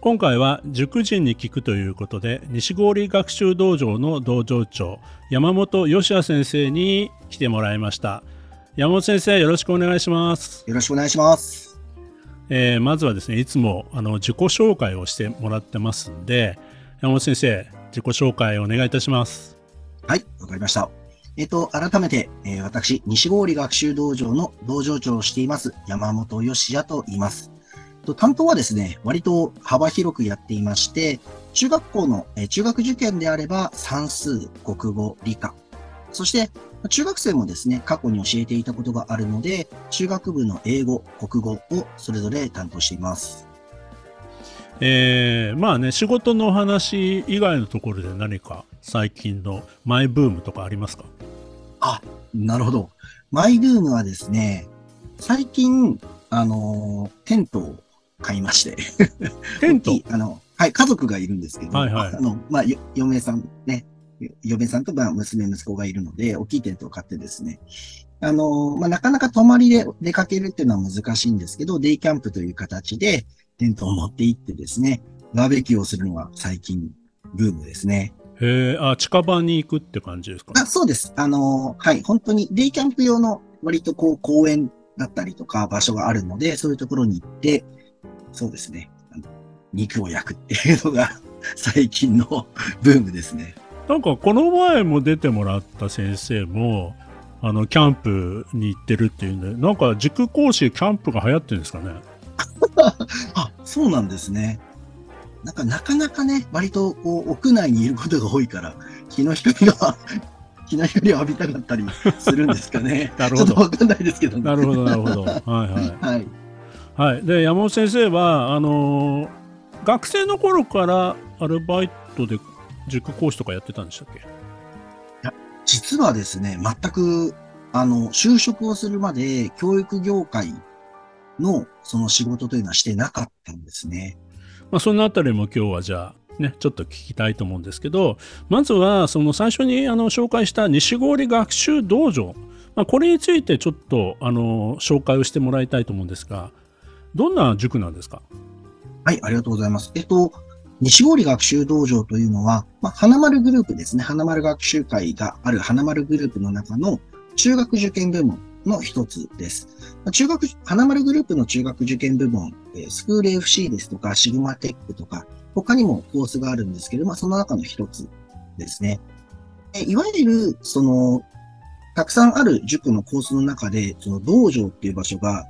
今回は塾人に聞くということで西郡学習道場の道場長山本義也先生に来てもらいました。山本先生よろしくお願いします。よろしくお願いします。えー、まずはですねいつもあの自己紹介をしてもらってますんで山本先生自己紹介をお願いいたします。はいわかりました。えっ、ー、と、改めて、えー、私、西郡学習道場の道場長をしています、山本義也と言います。と担当はですね、割と幅広くやっていまして、中学校の、え中学受験であれば算数、国語、理科。そして、中学生もですね、過去に教えていたことがあるので、中学部の英語、国語をそれぞれ担当しています。えー、まあね、仕事の話以外のところで何か最近のマイブームとかありますか？あ、なるほど。マイブームはですね、最近、あのテントを買いまして。テント？あの、はい、家族がいるんですけど、はいはい、あの、まあ、嫁さんね、嫁さんとまあ娘、息子がいるので、大きいテントを買ってですね、あの、まあ、なかなか泊まりで出かけるっていうのは難しいんですけど、デイキャンプという形でテントを持って行ってですね、バーベキューをするのが最近ブームですね。へえ、あ、近場に行くって感じですか？あそうです。あの、はい、本当にデイキャンプ用の割とこう公園だったりとか場所があるので、そういうところに行って、そうですね。あの肉を焼くっていうのが 最近のブームですね。なんかこの前も出てもらった先生も、あの、キャンプに行ってるっていうんで、なんか塾講師キャンプが流行ってるんですかね？あ、そうなんですね。なんかなかなかね、割とこう屋内にいることが多いから、日の光が 日の光を浴びたかったりするんですかね。なるほど。わかんないですけどね。なるほど、なるほど。はいはい。はいはい、で山本先生はあのー、学生の頃からアルバイトで塾講師とかやってたんでしたっけ？いや実はですね全くあの就職をするまで教育業界のその仕事というのはしてなかったんですね。まあ、そのあたりも今日はじゃあね、ちょっと聞きたいと思うんですけど、まずはその最初にあの紹介した西郡学習道場、まあ、これについてちょっとあの紹介をしてもらいたいと思うんですが、どんな塾なんですか？はい、ありがとうございます。えっと、西郡学習道場というのは、まあ、花丸グループですね。花丸学習会がある花丸グループの中の中学受験部門の一つです。中学、花丸グループの中学受験部門、スクール FC ですとか、シグマテックとか、他にもコースがあるんですけど、まあ、その中の一つですね。いわゆる、その、たくさんある塾のコースの中で、その道場っていう場所が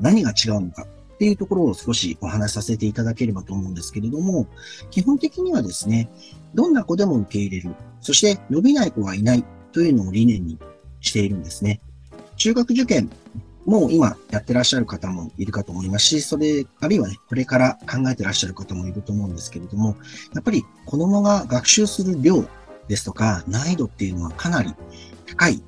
何が違うのかっていうところを少しお話しさせていただければと思うんですけれども、基本的にはですね、どんな子でも受け入れる、そして伸びない子はいないというのを理念にしているんですね。中学受験、もう今やってらっしゃる方もいるかと思いますし、それ、あるいはね、これから考えてらっしゃる方もいると思うんですけれども、やっぱり子供が学習する量ですとか難易度っていうのはかなり高い、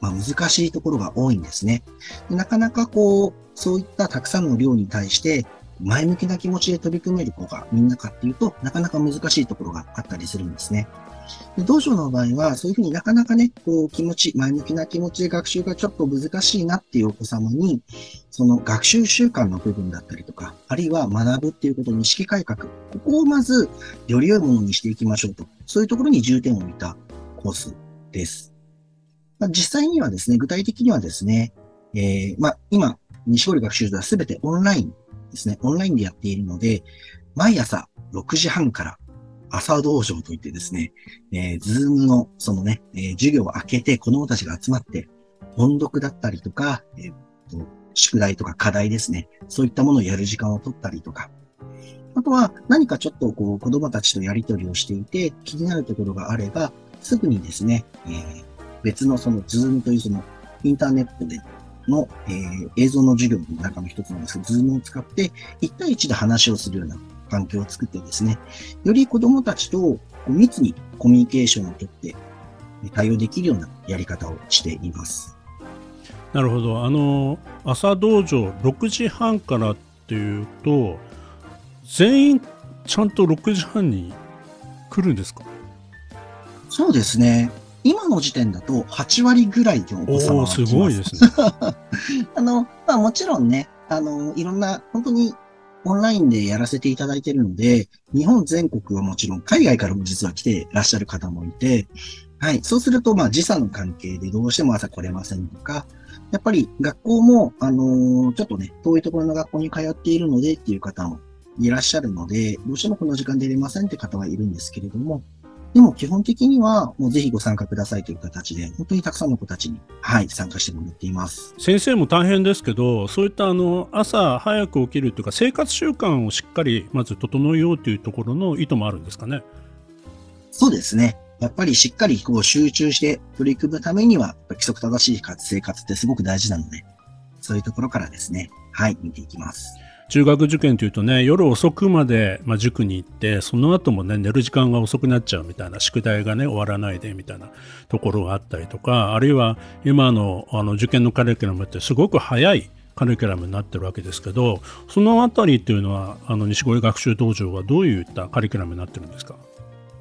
まあ、難しいところが多いんですね。なかなかこう、そういったたくさんの量に対して、前向きな気持ちで取り組める子がみんなかっていうと、なかなか難しいところがあったりするんですね。で道場の場合は、そういうふうになかなかね、こう気持ち、前向きな気持ちで学習がちょっと難しいなっていうお子様に、その学習習慣の部分だったりとか、あるいは学ぶっていうことの意識改革、ここをまずより良いものにしていきましょうと、そういうところに重点を置いたコースです。まあ、実際にはですね、具体的にはですね、えー、まあ、今、西堀学習所はすべてオンラインですね。オンラインでやっているので、毎朝6時半から朝道場といってですね、えー、ズームのそのね、えー、授業を開けて子供たちが集まって、音読だったりとか、えー、と宿題とか課題ですね。そういったものをやる時間を取ったりとか。あとは何かちょっとこう子供たちとやり取りをしていて気になるところがあれば、すぐにですね、えー、別のその Zoom というそのインターネットでの、えー、映像の授業の中の一つなんですけど、 Zoom を使って1対1で話をするような環境を作ってですね、より子供たちと密にコミュニケーションをとって対応できるようなやり方をしています。なるほど。あの、朝道場6時半からっていうと、全員ちゃんと6時半に来るんですか？そうですね。今の時点だと8割ぐらいのお子様がすごいですね。あの、まあもちろんね、あの、いろんな、本当にオンラインでやらせていただいているので、日本全国はもちろん海外からも実は来てらっしゃる方もいて、はい。そうすると、まあ時差の関係でどうしても朝来れませんとか、やっぱり学校も、あのー、ちょっとね、遠いところの学校に通っているのでっていう方もいらっしゃるので、どうしてもこの時間出れませんって方はいるんですけれども、でも基本的には、もうぜひご参加くださいという形で、本当にたくさんの子たちに、はい、参加してもらっています。先生も大変ですけど、そういったあの朝早く起きるというか、生活習慣をしっかりまず整えようというところの意図もあるんですかね？そうですね。やっぱりしっかりこう集中して取り組むためには、規則正しい生活ってすごく大事なので、そういうところからですね、はい、見ていきます。中学受験というとね夜遅くまで、まあ、塾に行ってその後もね寝る時間が遅くなっちゃうみたいな宿題がね終わらないでみたいなところがあったりとかあるいは今のあの受験のカリキュラムってすごく早いカリキュラムになってるわけですけどそのあたりっていうのはあの西越学習道場はどういったカリキュラムになってるんですか？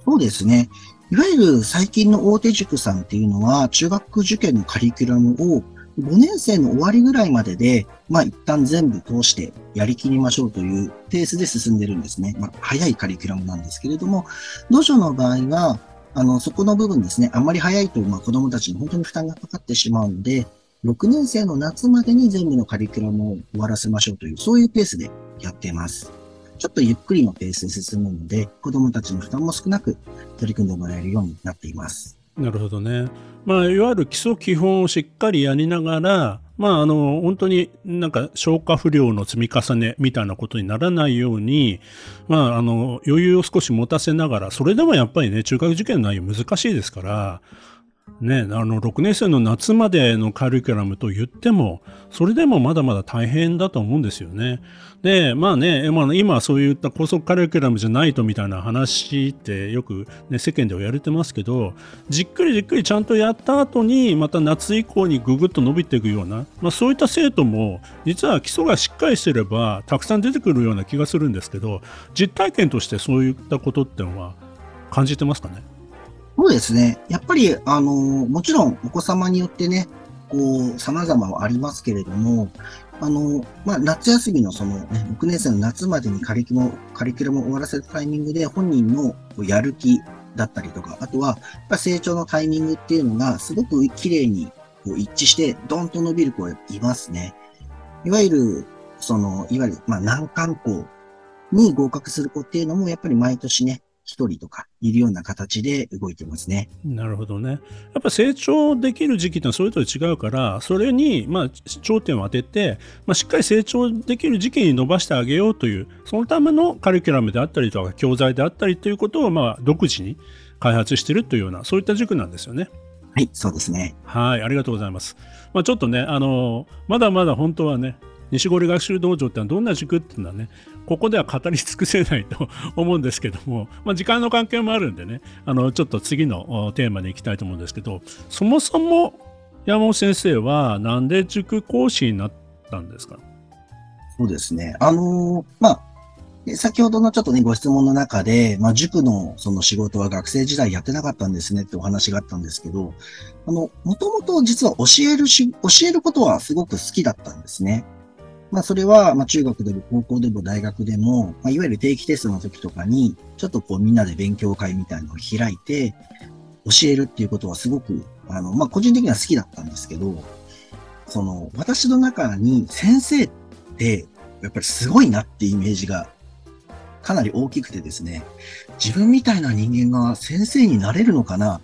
そうですね。いわゆる最近の大手塾さんっていうのは、中学受験のカリキュラムを5年生の終わりぐらいまでで、まあ一旦全部通してやりきりましょうというペースで進んでるんですね。まあ早いカリキュラムなんですけれども、道場の場合は、あの、そこの部分ですね、あんまり早いと、まあ子供たちに本当に負担がかかってしまうので、6年生の夏までに全部のカリキュラムを終わらせましょうという、そういうペースでやっています。ちょっとゆっくりのペースで進むので、子供たちの負担も少なく取り組んでもらえるようになっています。なるほどね。まあ、いわゆる基礎基本をしっかりやりながら、まあ、あの、本当になんか消化不良の積み重ねみたいなことにならないように、まあ、あの、余裕を少し持たせながら、それでもやっぱりね、中学受験の内容難しいですから、ね、あの6年生の夏までのカリキュラムと言っても、それでもまだまだ大変だと思うんですよね。で、まあね、まあ、今そういった高速カリキュラムじゃないとみたいな話ってよく、ね、世間ではやれてますけど、じっくりじっくりちゃんとやった後に、また夏以降にぐぐっと伸びていくような、まあ、そういった生徒も、実は基礎がしっかりしてれば、たくさん出てくるような気がするんですけど、実体験としてそういったことってのは感じてますかね？そうですね。やっぱり、あの、もちろんお子様によってね、こう、様々はありますけれども、あの、まあ、夏休みのその、ね、6年生の夏までにカリキュラム、カリキュラムを終わらせるタイミングで本人のやる気だったりとか、あとは、やっぱ成長のタイミングっていうのがすごく綺麗にこう一致して、ドンと伸びる子がいますね。いわゆる、その、いわゆる、まあ、難関校に合格する子っていうのも、やっぱり毎年ね、一人とかいるような形で動いてますね。なるほどね。やっぱ成長できる時期ってそれぞれ違うから、それにまあ頂点を当てて、まあ、しっかり成長できる時期に伸ばしてあげようという、そのためのカリキュラムであったりとか教材であったりということをまあ独自に開発しているというような、そういった塾なんですよね。はい、そうですね。はい、ありがとうございます。まあ、ちょっとね、あのまだまだ本当はね、西堀学習道場ってのはどんな塾っていうのはね、ここでは語り尽くせないと 思うんですけども、まあ、時間の関係もあるんでね、あのちょっと次のテーマに行きたいと思うんですけど、そもそも山本先生はなんで塾講師になったんですか？そうですね。あのー、まあ、先ほどのちょっとね、ご質問の中で、まあ、塾のその仕事は学生時代やってなかったんですねってお話があったんですけど、あの、もともと実は教えるし、教えることはすごく好きだったんですね。まあ、それは、まあ、中学でも高校でも大学でも、まあ、いわゆる定期テストの時とかに、ちょっとこうみんなで勉強会みたいなのを開いて、教えるっていうことはすごく、あの、まあ、個人的には好きだったんですけど、その、私の中に先生って、やっぱりすごいなってイメージがかなり大きくてですね、自分みたいな人間が先生になれるのかな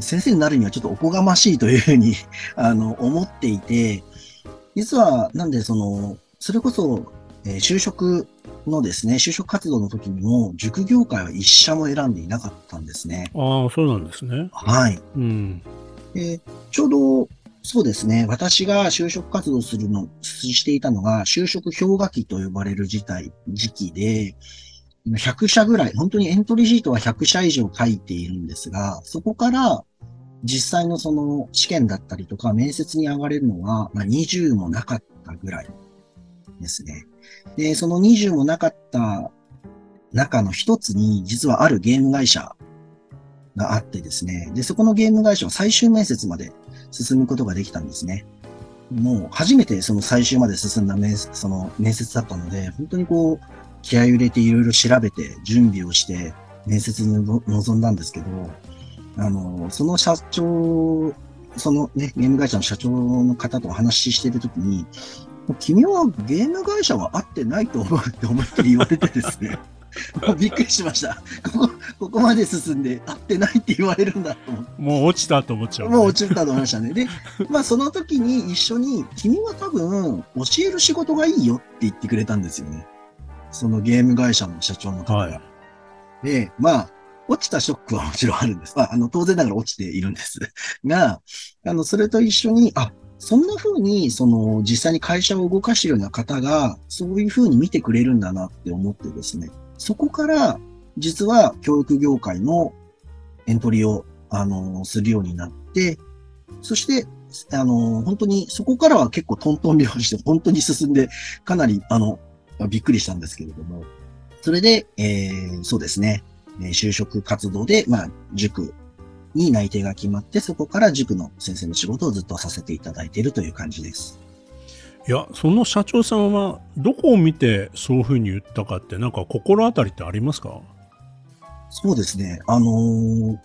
先生になるにはちょっとおこがましいというふうにあの、思っていて、実は、なんで、その、それこそ、えー、就職のですね、就職活動の時にも、塾業界は一社も選んでいなかったんですね。ああ、そうなんですね。はい。うん。で、ちょうど、そうですね、私が就職活動するの、していたのが、就職氷河期と呼ばれる事態、時期で、100社ぐらい、本当にエントリーシートは100社以上書いているんですが、そこから実際のその試験だったりとか面接に上がれるのは、まあ、20もなかったぐらいですね。で、その20もなかった中の一つに、実はあるゲーム会社があってですね。で、そこのゲーム会社は最終面接まで進むことができたんですね。もう初めてその最終まで進んだ面接その面接だったので、本当にこう、気合を入れていろいろ調べて、準備をして、面接に臨んだんですけど、あの、その社長、そのね、ゲーム会社の社長の方とお話ししているときに、君はゲーム会社は合ってないと思うって思いっきり言われてですね。びっくりしました。ここ、ここまで進んで合ってないって言われるんだと思って。もう落ちたと思っちゃう、ね、もう落ちたと思いましたね。で、まあその時に一緒に、君は多分教える仕事がいいよって言ってくれたんですよね。そのゲーム会社の社長の方が。はい、で、まあ、落ちたショックはもちろんあるんです。まあ、あの、当然ながら落ちているんです。が、あの、それと一緒に、あ、そんな風に、その、実際に会社を動かしているような方が、そういう風に見てくれるんだなって思ってですね。そこから、実は教育業界のエントリーを、あの、するようになって、そして、あの、本当に、そこからは結構トントン拍子して、本当に進んで、かなり、あの、びっくりしたんですけれども、それで、えー、そうですね、就職活動で、まあ、塾に内定が決まって、そこから塾の先生の仕事をずっとさせていただいているという感じです。いや、その社長さんは、どこを見てそういうふうに言ったかって、なんか心当たりってありますか？そうですね。あのー、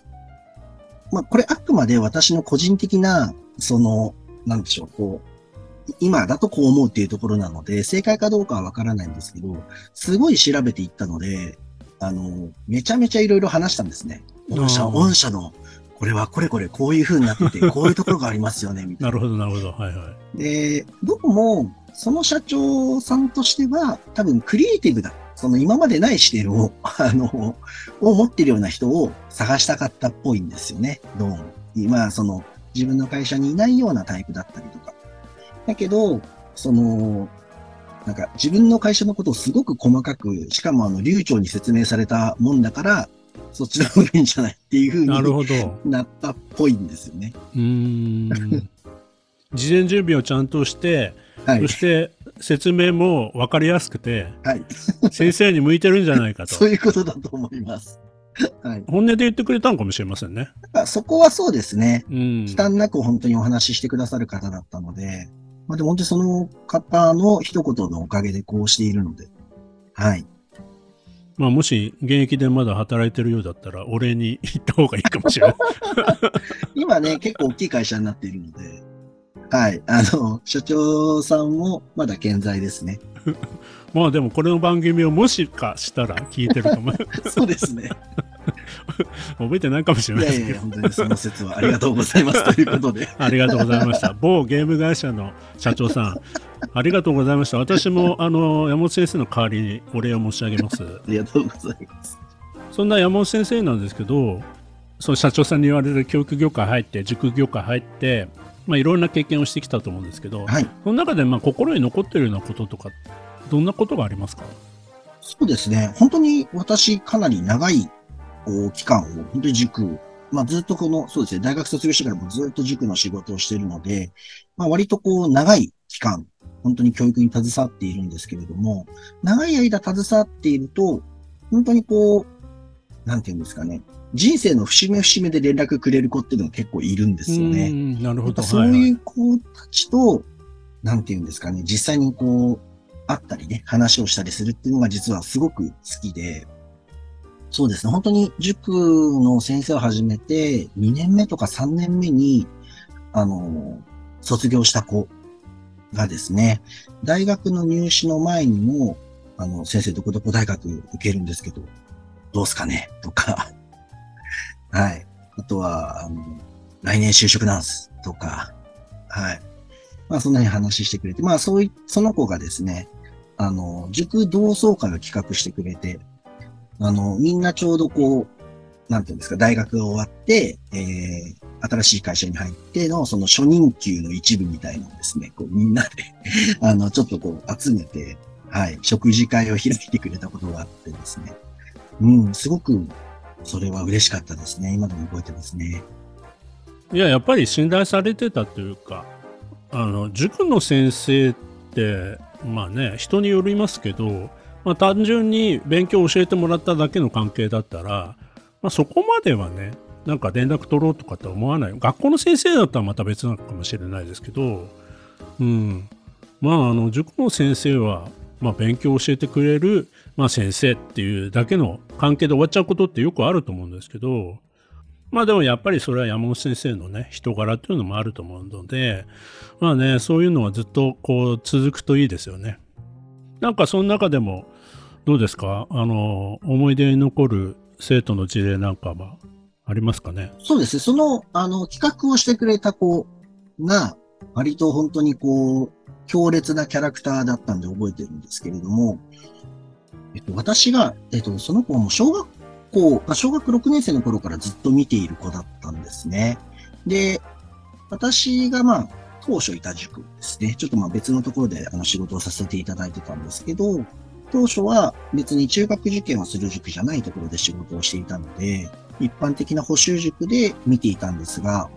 まあ、これあくまで私の個人的な、その、なんでしょう、こう、今だとこう思うっていうところなので、正解かどうかはわからないんですけど、すごい調べていったので、あの、めちゃめちゃいろいろ話したんですね。御社、御社の、これはこれこれこういう風になってて、こういうところがありますよね、みたいな。なるほど、なるほど。はいはい。で、どこも、その社長さんとしては、多分クリエイティブだ。その今までない視点を、あの、を持ってるような人を探したかったっぽいんですよね。どうも。今、その、自分の会社にいないようなタイプだったりとか。だけど、その、なんか自分の会社のことをすごく細かく、しかもあの流暢に説明されたもんだから、そっちの方がいいんじゃないっていうふうになるほどなったっぽいんですよね。うん。事前準備をちゃんとして、はい、そして説明も分かりやすくて、はい、先生に向いてるんじゃないかと。そういうことだと思います。はい、本音で言ってくれたのかもしれませんね。そこはそうですね。うん。忌憚なく本当にお話ししてくださる方だったので、まあ、でも本当にその方の一言のおかげでこうしているので、はい。まあ、もし現役でまだ働いてるようだったら、お礼に行った方がいいかもしれない。今ね、結構大きい会社になっているので、はい。あの、社長さんもまだ健在ですね。まあでもこれの番組をもしかしたら聞いてるかも。そうですね。覚えてないかもしれないですけど。いやいや、本当にその説はありがとうございますということで。ありがとうございました。某ゲーム会社の社長さん、ありがとうございました。私も、あの、山本先生の代わりにお礼を申し上げます。ありがとうございます。そんな山本先生なんですけど、その社長さんに言われる教育業界入って、塾業界入って、まあ、いろんな経験をしてきたと思うんですけど、はい、その中でまあ心に残っているようなこととか、どんなことがありますか？そうですね。本当に私、かなり長い期間を、本当に塾、まあずっとこの、そうですね、大学卒業してからもずっと塾の仕事をしているので、まあ割とこう長い期間、本当に教育に携わっているんですけれども、長い間携わっていると、本当にこう、なんていうんですかね、人生の節目節目で連絡くれる子っていうのが結構いるんですよね。なるほど。そういう子たちと、はいはい、なんていうんですかね、実際にこう、会ったりね、話をしたりするっていうのが実はすごく好きで、そうですね。本当に塾の先生を始めて、2年目とか3年目に、あの、卒業した子がですね、大学の入試の前にも、あの、先生どこどこ大学受けるんですけど、どうすかね？とか、はい。あとは、あの、来年就職なんすとか、はい。まあ、そんなに話してくれて、まあ、そうい、その子がですね、あの、塾同窓会を企画してくれて、あの、みんなちょうどこう、なんていうんですか、大学が終わって、えー、新しい会社に入っての、その初任給の一部みたいなですね、こうみんなで あの、ちょっとこう集めて、はい、食事会を開いてくれたことがあってですね。うん、すごく、それは嬉しかったですね。今でも覚えてますね。いや、やっぱり信頼されてたというか、あの、塾の先生って、まあね、人によりますけど、まあ、単純に勉強を教えてもらっただけの関係だったら、まあ、そこまではね、なんか連絡取ろうとかって思わない。学校の先生だったらまた別なのかもしれないですけど、うん。まあ、あの、塾の先生は、まあ、勉強を教えてくれる、まあ、先生っていうだけの関係で終わっちゃうことってよくあると思うんですけど、まあでもやっぱりそれは山本先生のね、人柄っていうのもあると思うので、まあね、そういうのはずっとこう続くといいですよね。なんかその中でも、どうですか？あの、思い出に残る生徒の事例なんかはありますかね？そうですね。その、あの、企画をしてくれた子が、割と本当にこう、強烈なキャラクターだったんで覚えてるんですけれども、えっと、私が、えっと、その子も小学校、小学6年生の頃からずっと見ている子だったんですね。で、私がまあ、当初いた塾ですね。ちょっとまあ別のところであの仕事をさせていただいてたんですけど、当初は別に中学受験をする塾じゃないところで仕事をしていたので、一般的な補習塾で見ていたんですが、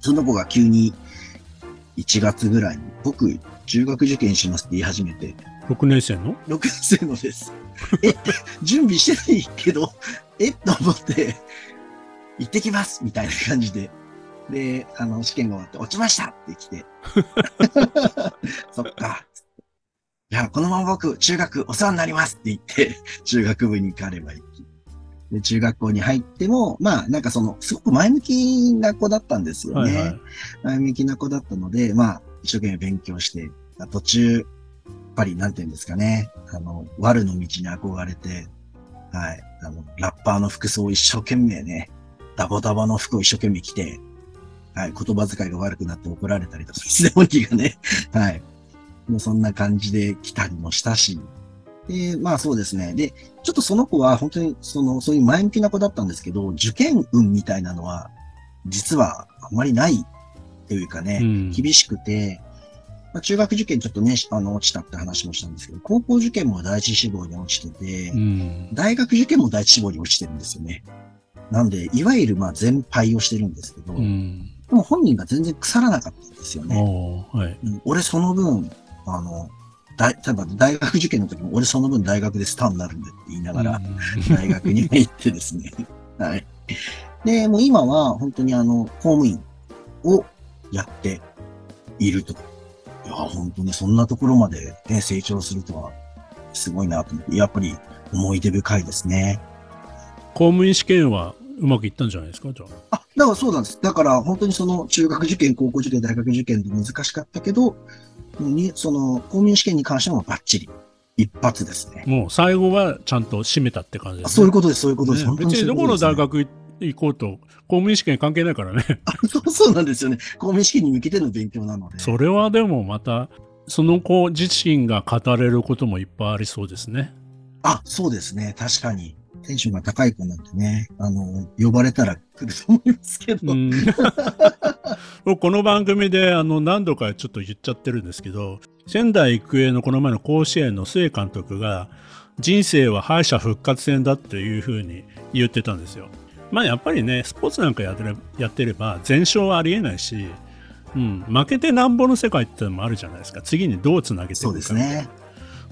その子が急に1月ぐらいに、僕、中学受験しますって言い始めて。6年生の ?6 年生のです。え、準備してないけど、えと思って、行ってきますみたいな感じで。で、あの、試験が終わって、落ちましたって来て。そっか。いや、このまま僕、中学お世話になりますって言って、中学部に行かればいい。で、中学校に入っても、まあ、なんかその、すごく前向きな子だったんですよね。はいはい、前向きな子だったので、まあ、一生懸命勉強して、途中、やっぱり、なんて言うんですかね、あの、悪の道に憧れて、はい、あの、ラッパーの服装を一生懸命ね、ダボダボの服を一生懸命着て、はい、言葉遣いが悪くなって怒られたりとか、いつでもいいがね、はい、もうそんな感じで来たりもしたし、で、まあそうですね。で、ちょっとその子は本当にその、そういう前向きな子だったんですけど、受験運みたいなのは、実はあんまりないというかね、うん、厳しくて、まあ、中学受験ちょっとね、あの、落ちたって話もしたんですけど、高校受験も第一志望に落ちてて、うん、大学受験も第一志望に落ちてるんですよね。なんで、いわゆるまあ全敗をしてるんですけど、うん、でも本人が全然腐らなかったんですよね。はい、俺その分、あの、大、例えば大学受験の時も、俺その分大学でスターになるんでって言いながら、大学に入ってですね。はい。で、もう今は本当にあの、公務員をやっていると。いや、本当にそんなところまでね、成長するとは、すごいなと思って、やっぱり思い出深いですね。公務員試験はうまくいったんじゃないですかじゃあ。あ、だからそうなんです。だから本当にその中学受験、高校受験、大学受験で難しかったけど、に、その、公務員試験に関してもバッチリ。一発ですね。もう最後はちゃんと締めたって感じです、ね、そういうことです、そういうことです。ね、別にどこの大学行こうと、公務員試験関係ないからね そうそうなんですよね。公務員試験に向けての勉強なので。それはでもまた、その子自身が語れることもいっぱいありそうですね。あ、そうですね。確かに。テンションが高い子なんてね、あの、呼ばれたら来ると思いますけど。この番組であの何度かちょっと言っちゃってるんですけど、仙台育英のこの前の甲子園の須江監督が、人生は敗者復活戦だっていうふうに言ってたんですよ。まあやっぱりね、スポーツなんかやってれやってれば、全勝はありえないし、うん、負けてなんぼの世界ってのもあるじゃないですか。次にどうつなげていくかそうですね。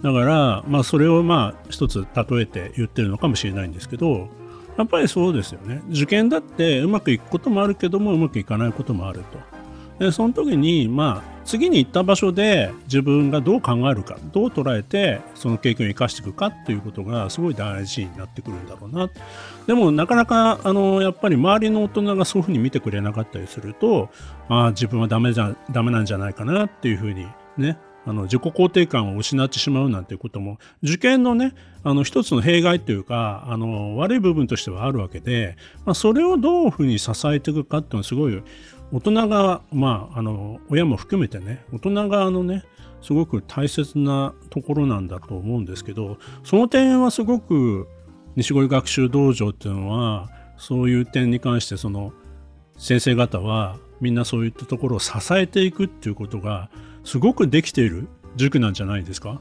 だから、まあ、それをまあ一つ例えて言ってるのかもしれないんですけどやっぱりそうですよね。受験だってうまくいくこともあるけどもうまくいかないこともあると。でその時にまあ次に行った場所で自分がどう考えるかどう捉えてその経験を生かしていくかっていうことがすごい大事になってくるんだろうな。でもなかなかあのやっぱり周りの大人がそういうふうに見てくれなかったりするとああ自分はダメじゃダメなんじゃないかなっていうふうにねあの自己肯定感を失ってしまうなんていうことも受験のねあの一つの弊害というかあの悪い部分としてはあるわけで、まあ、それをどういうふうに支えていくかっていうのはすごい大人がまああの親も含めてね大人側のねすごく大切なところなんだと思うんですけどその点はすごく西堀学習道場っていうのはそういう点に関してその先生方はみんなそういったところを支えていくっていうことがすごくできている塾なんじゃないですか？あ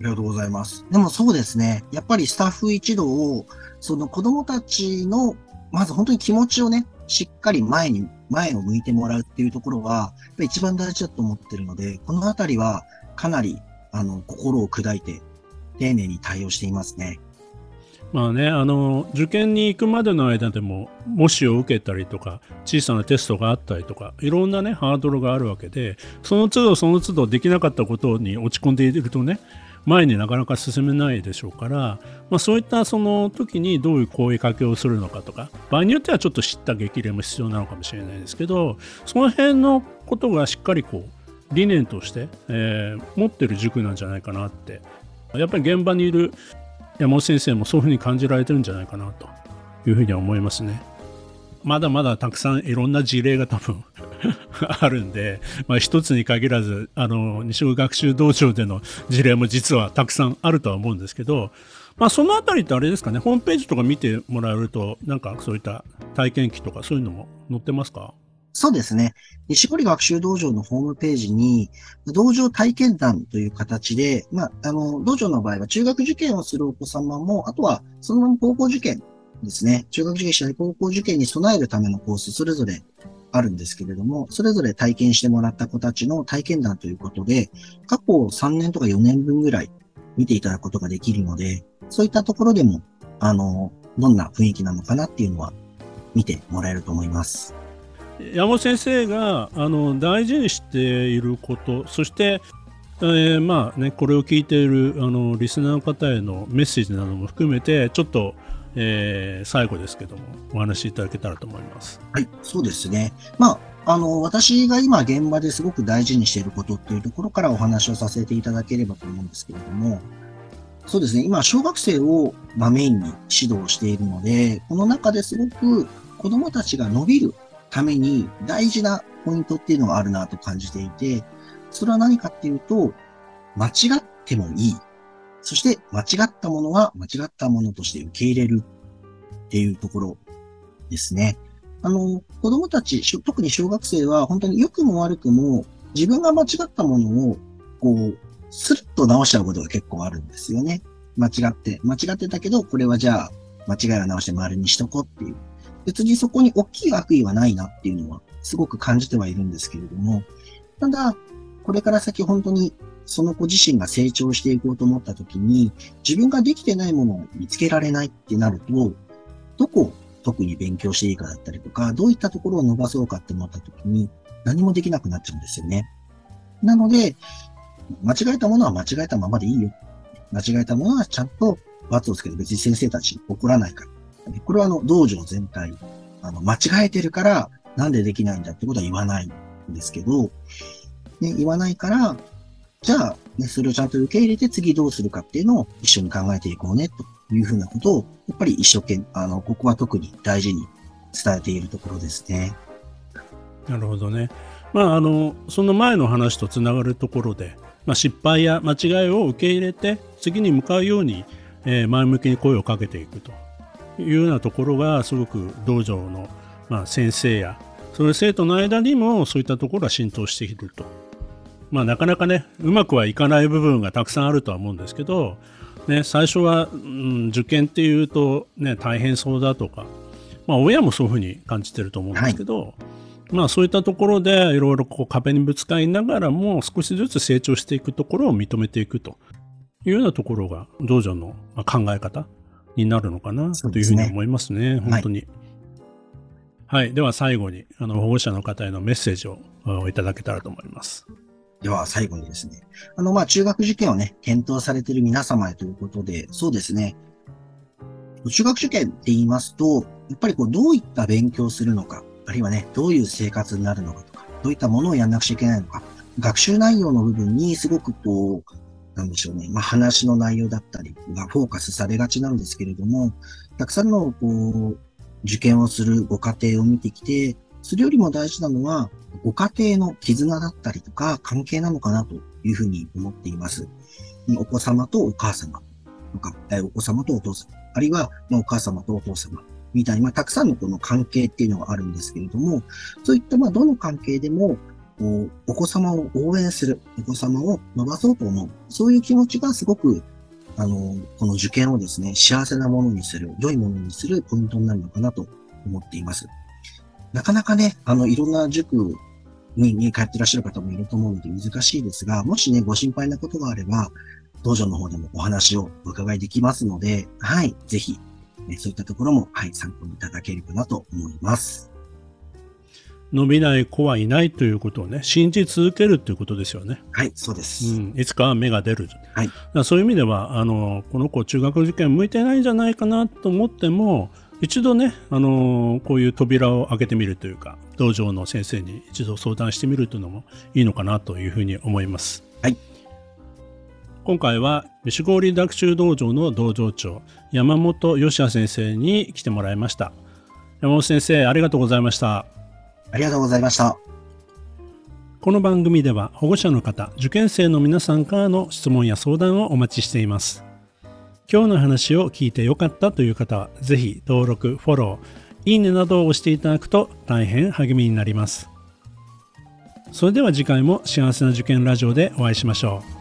りがとうございます。でもそうですね。やっぱりスタッフ一同を、その子供たちの、まず本当に気持ちをね、しっかり前に、前を向いてもらうっていうところは、一番大事だと思ってるので、このあたりはかなり、あの、心を砕いて、丁寧に対応していますね。まあね、あの受験に行くまでの間でも模試を受けたりとか小さなテストがあったりとかいろんなねハードルがあるわけでその都度その都度できなかったことに落ち込んでいるとね前になかなか進めないでしょうから、まあ、そういったその時にどういう声かけをするのかとか場合によってはちょっと知った激励も必要なのかもしれないですけどその辺のことがしっかりこう理念として、えー、持ってる塾なんじゃないかなって。やっぱり現場にいる山本先生もそういうふうに感じられてるんじゃないかなと。いうふうには思いますね。まだまだたくさんいろんな事例が多分 あるんで、まあ、一つに限らずあの西尾学習道場での事例も実はたくさんあるとは思うんですけど、まあ、そのあたりってあれですかね。ホームページとか見てもらえるとなんかそういった体験記とかそういうのも載ってますか？そうですね。西堀学習道場のホームページに、道場体験談という形で、まあ、あの、道場の場合は中学受験をするお子様も、あとはそのまま高校受験ですね。中学受験しない高校受験に備えるためのコース、それぞれあるんですけれども、それぞれ体験してもらった子たちの体験談ということで、過去3年とか4年分ぐらい見ていただくことができるので、そういったところでも、あの、どんな雰囲気なのかなっていうのは見てもらえると思います。山本先生があの大事にしていることそして、えー、まあねこれを聞いているあのリスナーの方へのメッセージなども含めてちょっと、えー、最後ですけどもお話しいただけたらと思います。はいそうですね、まあ、あの私が今現場ですごく大事にしていることっていうところからお話をさせていただければと思うんですけれどもそうですね今小学生を、まあ、メインに指導しているのでこの中ですごく子どもたちが伸びるために大事なポイントっていうのがあるなと感じていて、それは何かっていうと、間違ってもいい。そして間違ったものは間違ったものとして受け入れるっていうところですね。あの、子供たち、特に小学生は本当に良くも悪くも自分が間違ったものをこう、スルッと直しちゃうことが結構あるんですよね。間違って、間違ってたけど、これはじゃあ間違いは直して丸にしとこうっていう。別にそこに大きい悪意はないなっていうのはすごく感じてはいるんですけれども、ただ、これから先本当にその子自身が成長していこうと思った時に、自分ができてないものを見つけられないってなると、どこを特に勉強していいかだったりとか、どういったところを伸ばそうかって思った時に、何もできなくなっちゃうんですよね。なので、間違えたものは間違えたままでいいよ。間違えたものはちゃんと罰をつけて別に先生たち怒らないから。これはあの、道場全体、あの、間違えてるから、なんでできないんだってことは言わないんですけど、ね、言わないから、じゃあ、ね、それをちゃんと受け入れて次どうするかっていうのを一緒に考えていこうね、というふうなことを、やっぱり一生懸命、あの、ここは特に大事に伝えているところですね。なるほどね。まあ、あの、その前の話とつながるところで、まあ、失敗や間違いを受け入れて、次に向かうように、えー、前向きに声をかけていくというようなところがすごく道場の、まあ、先生やその生徒の間にもそういったところは浸透していると。まあ、なかなかねうまくはいかない部分がたくさんあるとは思うんですけど、ね、最初は、うん、受験っていうと、ね、大変そうだとか、まあ、親もそういうふうに感じてると思うんですけど、はい、まあ、そういったところでいろいろこう壁にぶつかりながらも少しずつ成長していくところを認めていくというようなところが道場の考え方になるのかなというふうに思いますね、すね本当に。はい、はい、では最後にあの保護者の方へのメッセージをいただけたらと思います。では最後にですね、あの、まあ、中学受験をね、検討されている皆様へということで、そうですね、中学受験って言いますと、やっぱりこう、どういった勉強をするのか、あるいはね、どういう生活になるのかとか、どういったものをやんなくちゃいけないのか、学習内容の部分にすごくこう、なんでしょうね、まあ、話の内容だったりがフォーカスされがちなんですけれども、たくさんのこう受験をするご家庭を見てきて、それよりも大事なのは、ご家庭の絆だったりとか関係なのかなというふうに思っています。お子様とお母様とか、お子様とお父様、あるいはお母様とお父様みたいに、まあ、たくさんのこの関係っていうのがあるんですけれども、そういったまあどの関係でも、お子様を応援する、お子様を伸ばそうと思う、そういう気持ちがすごく、あの、この受験をですね、幸せなものにする、良いものにするポイントになるのかなと思っています。なかなかね、あの、いろんな塾にに通ってらっしゃる方もいると思うので難しいですが、もしね、ご心配なことがあれば、道場の方でもお話をお伺いできますので、はい、ぜひ、ね、そういったところも、はい、参考にいただければなと思います。伸びない子はいないということをね、信じ続けるということですよね。はい、そうです。うん、いつかは芽が出る。はい。そういう意味では、あの、この子中学受験向いてないんじゃないかなと思っても、一度ね、あのこういう扉を開けてみるというか、道場の先生に一度相談してみるというのもいいのかなというふうに思います。はい。今回は、吉郡学習道場の道場長、山本義也先生に来てもらいました。山本先生、ありがとうございました。ありがとうございました。この番組では保護者の方、受験生の皆さんからの質問や相談をお待ちしています。今日の話を聞いてよかったという方は、ぜひ登録、フォロー、いいねなどを押していただくと大変励みになります。それでは次回も幸せな受験ラジオでお会いしましょう。